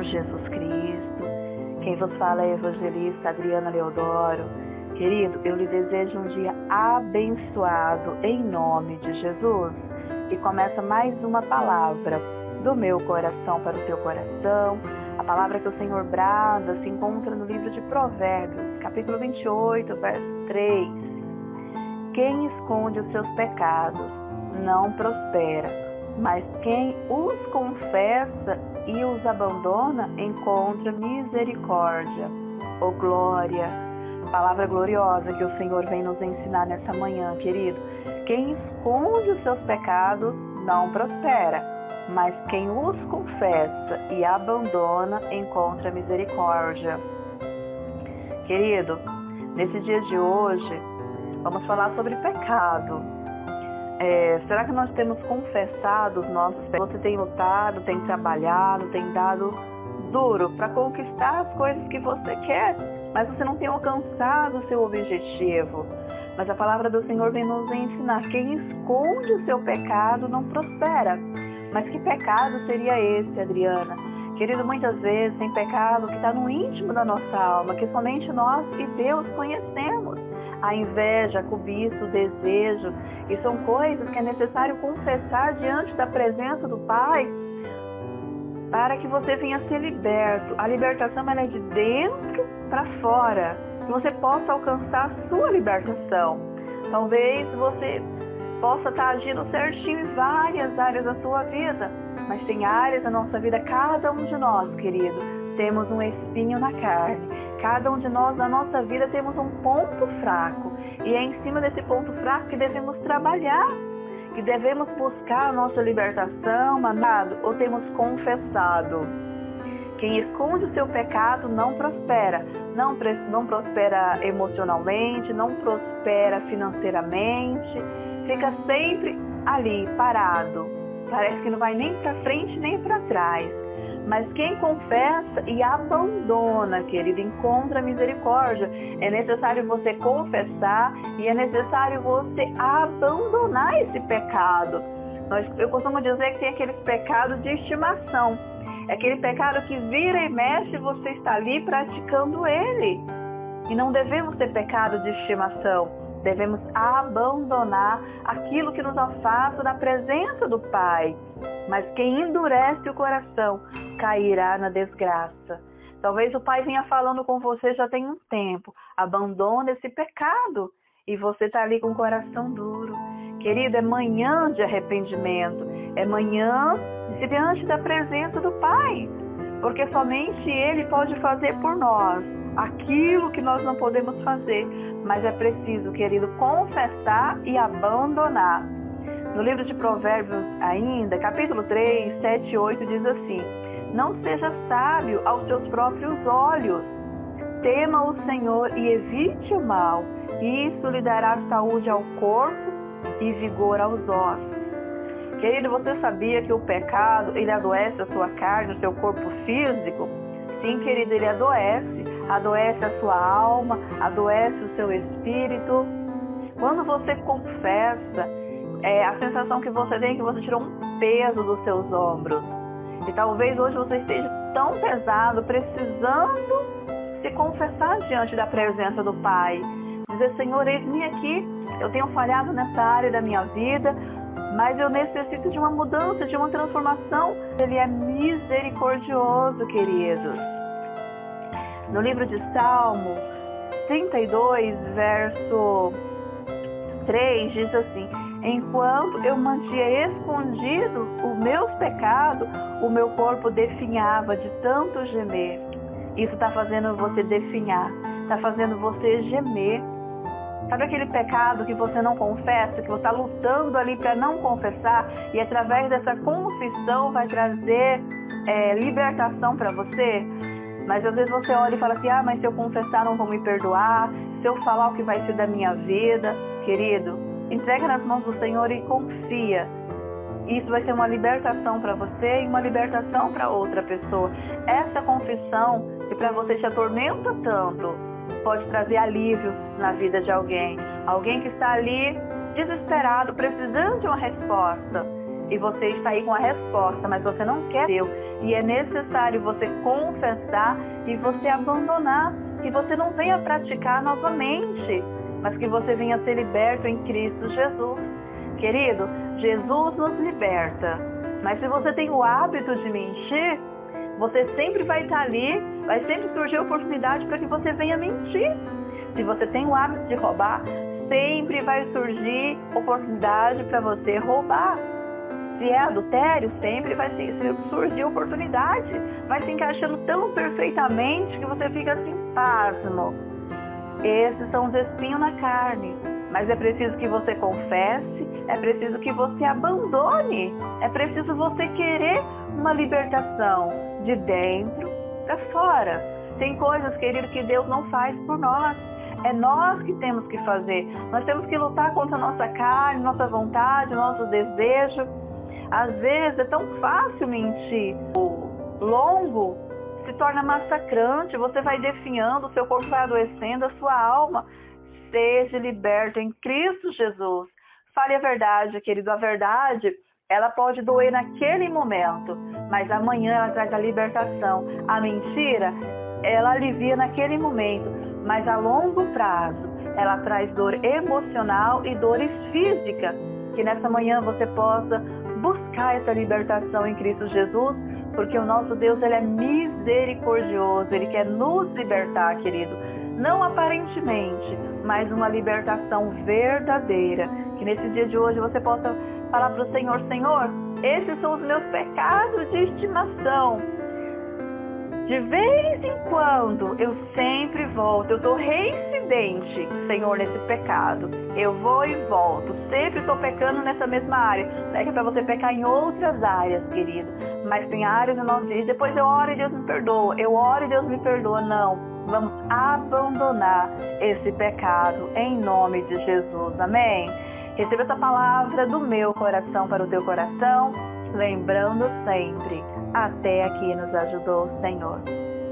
Cristo. Quem vos fala é a evangelista Adriana Leodoro. Querido, eu lhe desejo um dia abençoado em nome de Jesus. E começa mais uma palavra do meu coração para o teu coração. A palavra que o Senhor brada se encontra no livro de Provérbios, capítulo 28, verso 3. Quem esconde os seus pecados não prospera, mas quem os confessa e os abandona encontra misericórdia. Oh glória! Palavra gloriosa que o Senhor vem nos ensinar nessa manhã, querido. Quem esconde os seus pecados não prospera, mas quem os confessa e abandona encontra misericórdia. Querido, nesse dia de hoje, vamos falar sobre pecado. É, será que nós temos confessado os nossos pecados? Você tem lutado, tem trabalhado, tem dado duro para conquistar as coisas que você quer, mas você não tem alcançado o seu objetivo. Mas a palavra do Senhor vem nos ensinar: quem esconde o seu pecado não prospera. Mas que pecado seria esse, Adriana? Querido, muitas vezes tem pecado que está no íntimo da nossa alma, que somente nós e Deus conhecemos a inveja, a cobiça, o desejo. E são coisas que é necessário confessar diante da presença do Pai para que você venha ser liberto. A libertação é de dentro para fora, que você possa alcançar a sua libertação. Talvez você possa estar agindo certinho em várias áreas da sua vida, mas tem áreas da nossa vida, cada um de nós, querido, temos um espinho na carne. Cada um de nós, na nossa vida, temos um ponto fraco. E é em cima desse ponto fraco que devemos trabalhar, que devemos buscar a nossa libertação, amado, ou temos confessado. Quem esconde o seu pecado não prospera. Não, não prospera emocionalmente, não prospera financeiramente, fica sempre ali, parado. Parece que não vai nem para frente nem para trás. Mas quem confessa e abandona, querido, encontra misericórdia. É necessário você confessar e é necessário você abandonar esse pecado. Eu costumo dizer que tem aqueles pecados de estimação. É aquele pecado que vira e mexe você está ali praticando ele. E não devemos ter pecado de estimação. Devemos abandonar aquilo que nos afasta da presença do Pai. Mas quem endurece o coração cairá na desgraça. Talvez o pai venha falando com você já tem um tempo. Abandona esse pecado. E você está ali com o coração duro. Querido, é manhã de arrependimento. É manhã de diante da presença do Pai. Porque somente Ele pode fazer por nós aquilo que nós não podemos fazer. Mas é preciso, querido, confessar e abandonar. No livro de Provérbios, ainda, capítulo 3, 7 e 8, diz assim: Não seja sábio aos seus próprios olhos. Tema o Senhor e evite o mal. Isso lhe dará saúde ao corpo e vigor aos ossos. Querido, você sabia que o pecado ele adoece a sua carne, o seu corpo físico? Sim, querido, ele adoece. Adoece a sua alma, adoece o seu espírito. Quando você confessa, é, a sensação que você tem é que você tirou um peso dos seus ombros. E talvez hoje você esteja tão pesado, precisando se confessar diante da presença do Pai. Dizer, Senhor, eis-me aqui, eu tenho falhado nessa área da minha vida, mas eu necessito de uma mudança, de uma transformação. Ele é misericordioso, queridos. No livro de Salmo 32, verso 3, diz assim: Enquanto eu mantinha escondido os meus pecados, o meu corpo definhava de tanto gemer. Isso está fazendo você definhar, está fazendo você gemer. Sabe aquele pecado que você não confessa, que você está lutando ali para não confessar e através dessa confissão vai trazer é, libertação para você? Mas às vezes você olha e fala assim: ah, mas se eu confessar não vão me perdoar, se eu falar o que vai ser da minha vida, querido, Entrega nas mãos do Senhor e confia. Isso vai ser uma libertação para você e uma libertação para outra pessoa. Essa confissão que para você te atormenta tanto pode trazer alívio na vida de alguém. Alguém que está ali desesperado, precisando de uma resposta. e você está aí com a resposta, mas você não quer Deus. E é necessário você confessar e você abandonar, que você não venha praticar novamente, mas que você venha ser liberto em Cristo Jesus. Querido, Jesus nos liberta, mas se você tem o hábito de mentir, você sempre vai estar ali, vai sempre surgir oportunidade para que você venha mentir. Se você tem o hábito de roubar, sempre vai surgir oportunidade para você roubar. Se é adultério, sempre vai surgir oportunidade. Vai se encaixando tão perfeitamente que você fica assim, pasmo. Esses são os espinhos na carne. Mas é preciso que você confesse, é preciso que você abandone, é preciso você querer uma libertação de dentro para fora. Tem coisas, querido, que Deus não faz por nós. É nós que temos que fazer. Nós temos que lutar contra a nossa carne, nossa vontade, nosso desejo. Às vezes é tão fácil mentir. O longo se torna massacrante, você vai definhando, o seu corpo vai adoecendo, a sua alma. Seja liberto em Cristo Jesus. Fale a verdade, querido. A verdade, ela pode doer naquele momento, mas amanhã ela traz a libertação. A mentira, ela alivia naquele momento, mas a longo prazo ela traz dor emocional e dores físicas. Que nessa manhã você possa buscar essa libertação em Cristo Jesus, porque o nosso Deus ele é misericordioso, ele quer nos libertar, querido. Não aparentemente, mas uma libertação verdadeira. Que nesse dia de hoje você possa falar para o Senhor: Senhor, esses são os meus pecados de estimação de vez em quando eu sempre volto, eu estou reincidente, Senhor, nesse pecado. Eu vou e volto, sempre estou pecando nessa mesma área. Não é que é para você pecar em outras áreas, querido, mas tem áreas no nosso dia. Depois eu oro e Deus me perdoa, eu oro e Deus me perdoa. Não, vamos abandonar esse pecado em nome de Jesus. Amém? Receba essa palavra do meu coração para o teu coração, lembrando sempre até aqui nos ajudou o Senhor.